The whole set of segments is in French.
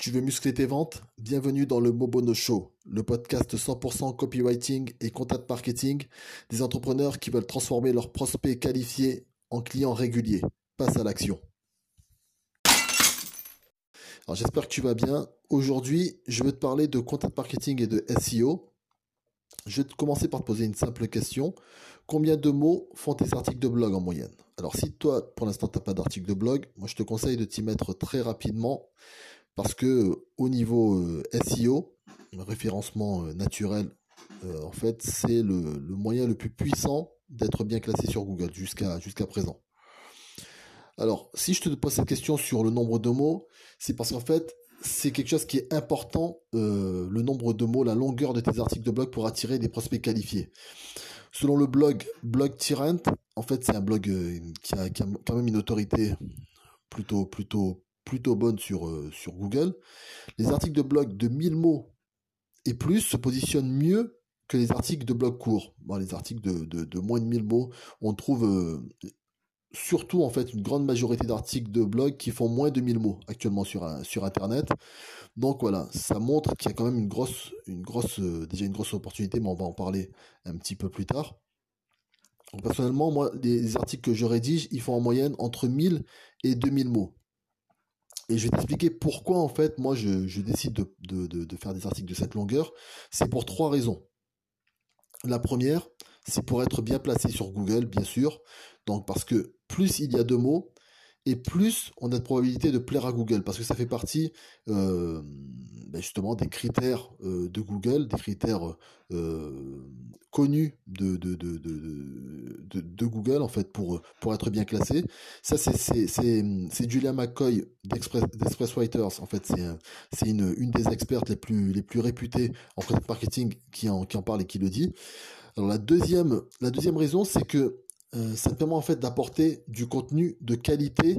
Tu veux muscler tes ventes? Bienvenue dans le Mobono Show, le podcast 100% copywriting et content marketing des entrepreneurs qui veulent transformer leurs prospects qualifiés en clients réguliers. Passe à l'action. Alors j'espère que tu vas bien. Aujourd'hui, je vais te parler de content marketing et de SEO. Je vais commencer par te poser une simple question. Combien de mots font tes articles de blog en moyenne? Alors si toi, pour l'instant, tu n'as pas d'article de blog, moi je te conseille de t'y mettre très rapidement parce que au niveau euh, SEO, référencement euh, naturel, euh, en fait, c'est le, moyen le plus puissant d'être bien classé sur Google jusqu'à jusqu'à présent. Alors, si je te pose cette question sur le nombre de mots, c'est parce qu'en fait, c'est quelque chose qui est important, le nombre de mots, la longueur de tes articles de blog pour attirer des prospects qualifiés. Selon le blog Blog Tyrant, en fait, c'est un blog qui a, qui, a, quand même une autorité plutôt, plutôt, plutôt bonne sur, euh, sur Google. Les articles de blog de 1000 mots et plus se positionnent mieux que les articles de blog courts. les articles de, moins de 1000 mots, on trouve euh, surtout en fait une grande majorité d'articles de blog qui font moins de 1000 mots actuellement sur, sur Internet. Donc voilà, ça montre qu'il y a quand même une grosse, une grosse, euh, déjà une grosse opportunité, mais on va en parler un petit peu plus tard. personnellement, moi, les articles que je rédige, ils font en moyenne entre 1000 et 2000 mots. Et je vais t'expliquer pourquoi, en fait, moi, je, décide de, faire des articles de cette longueur. C'est pour trois raisons. La première, c'est pour être bien placé sur Google, bien sûr. Donc, parce que plus il y a de mots, et plus on a de probabilité de plaire à Google, parce que ça fait partie euh, ben justement des critères euh, de Google, des critères euh, connus de de, de, de, de, Google en fait pour, pour être bien classé. Ça c'est Julia McCoy d'Express Writers, en fait c'est une, une des expertes les plus, les plus réputées en marketing qui en, qui en parle et qui le dit. Alors la deuxième, la deuxième raison c'est que euh, ça te permet en fait d'apporter du contenu de qualité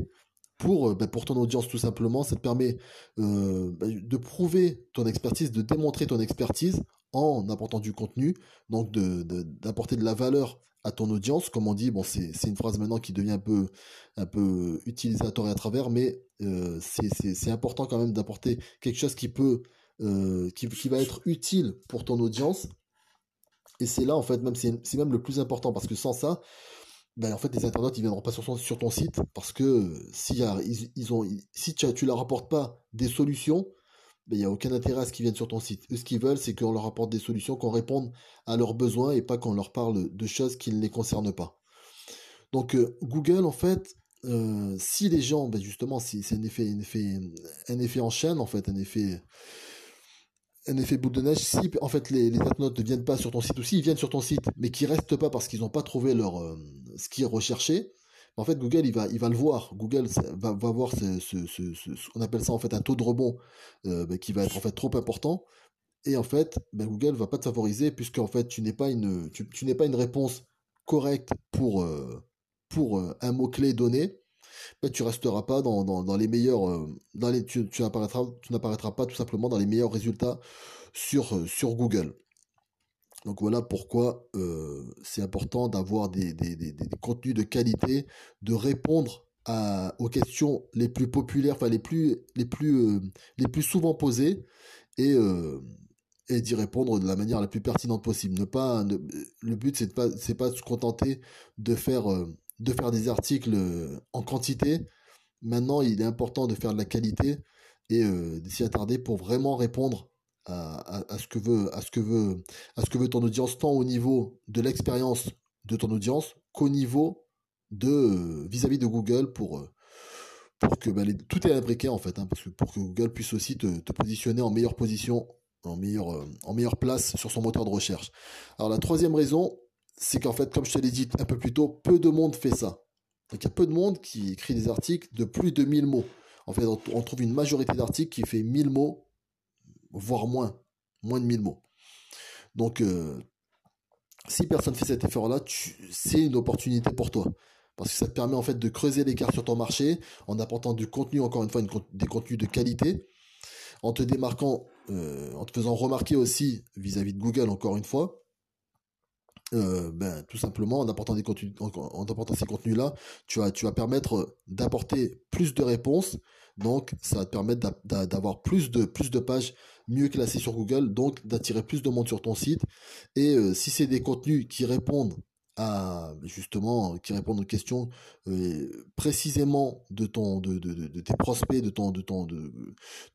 pour, euh, bah, pour ton audience tout simplement. Ça te permet euh, bah, de prouver ton expertise, de démontrer ton expertise en apportant du contenu, donc d'apporter de, la valeur à ton audience. Comme on dit, bon, c'est une phrase maintenant qui devient un peu, un peu utilisateur et à travers, mais c'est important quand même d'apporter quelque chose qui peut, qui, qui va être utile pour ton audience. Et c'est là, en fait, même c'est même le plus important parce que sans ça, ben, en fait, les internautes, ils viendront pas sur ton, site parce que si, ils, ils, ont, si tu, tu leur apportes pas des solutions, ben, il n'y a aucun intérêt à ce qu'ils viennent sur ton site. Eux, ce qu'ils veulent, c'est qu'on leur apporte des solutions, qu'on réponde à leurs besoins et pas qu'on leur parle de choses qui ne les concernent pas. Donc, euh, Google, en fait, euh, si les gens, ben justement, c'est un effet, un effet, un effet en chaîne, en fait, un effet, un effet boule de neige si en fait les, les internautes ne viennent pas sur ton site ou s'ils viennent sur ton site mais qui restent pas parce qu'ils n'ont pas trouvé leur euh, ce qui est recherché en fait Google il va le voir. Google va, voir ce, ce, appelle ça en fait un taux de rebond euh, ben, qui va être en fait trop important. Et en fait ben, Google va pas te favoriser puisque en fait tu n'es pas une réponse correcte pour euh, pour un mot clé donné ben, tu resteras pas dans, dans, les meilleurs, euh, dans les, tu, tu n'apparaîtras pas tout simplement dans les meilleurs résultats sur, euh, sur Google. Donc voilà pourquoi euh, c'est important d'avoir des, des, des, des, contenus de qualité, de répondre à, aux questions les plus populaires, enfin les plus, les plus, les plus souvent posées et, et d'y répondre de la manière la plus pertinente possible. Ne pas, le but c'est pas, c'est pas de se contenter de faire de faire des articles euh, en quantité. Maintenant, il est important de faire de la qualité et euh, de s'y attarder pour vraiment répondre à, ce que veut, à, ce que veut, à ce que veut ton audience, tant au niveau de l'expérience de ton audience qu'au niveau de euh, vis-à-vis de Google pour, pour que bah, tout est imbriqué en fait, hein, parce que pour que Google puisse aussi te, positionner en meilleure position, en meilleure, en meilleure place sur son moteur de recherche. Alors la troisième raison, c'est qu'en fait, comme je te l'ai dit un peu plus tôt, peu de monde fait ça. Donc il y a peu de monde qui écrit des articles de plus de 1000 mots. En fait, on trouve une majorité d'articles qui fait 1000 mots, voire moins, moins de 1000 mots. Donc, euh, si personne fait cet effort-là, c'est une opportunité pour toi. Parce que ça te permet en fait de creuser l'écart sur ton marché en apportant du contenu, encore une fois, des contenus de qualité, en te démarquant, euh, en te faisant remarquer aussi vis à -vis de Google, encore une fois, euh, ben, tout simplement en apportant des contenus, en, apportant ces contenus-là, tu vas, tu vas permettre d'apporter plus de réponses, Donc, ça va te permettre d'avoir plus de, plus de pages mieux classées sur Google, donc d'attirer plus de monde sur ton site. Et euh, si c'est des contenus qui répondent à justement qui répondent aux questions euh, précisément de ton de, de, tes prospects de ton de ton de,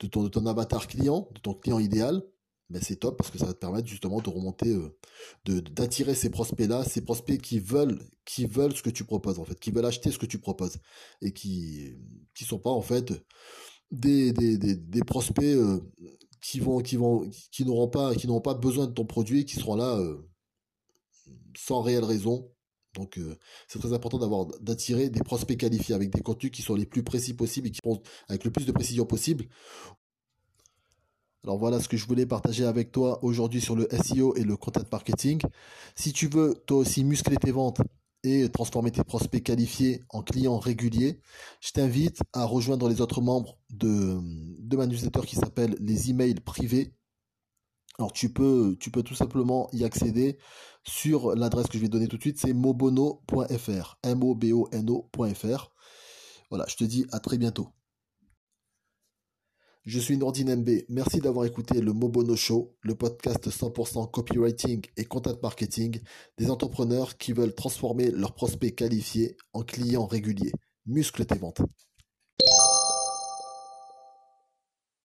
de ton de ton avatar client de ton client idéal ben c'est top parce que ça va te permettre justement de remonter, euh, d'attirer ces prospects-là, ces prospects qui veulent, qui veulent ce que tu proposes en fait, qui veulent acheter ce que tu proposes et qui qui sont pas en fait des des, des, des prospects euh, qui vont qui vont qui n'auront pas qui pas besoin de ton produit, qui seront là euh, sans réelle raison. Donc c'est très important d'avoir d'attirer des prospects qualifiés avec des contenus qui sont les plus précis possibles et qui font avec le plus de précision possible alors voilà ce que je voulais partager avec toi aujourd'hui sur le SEO et le content marketing. Si tu veux toi aussi muscler tes ventes et transformer tes prospects qualifiés en clients réguliers, je t'invite à rejoindre les autres membres de, de ma newsletter qui s'appelle les emails privés. Alors tu peux, tout simplement y accéder sur l'adresse que je vais donner tout de suite, c'est mobono.fr, M-O-B-O-N-O.fr. Voilà, je te dis à très bientôt. Je suis Nordine MB. Merci d'avoir écouté le Mobono Show, le podcast 100% copywriting et content marketing des entrepreneurs qui veulent transformer leurs prospects qualifiés en clients réguliers. Muscle tes ventes.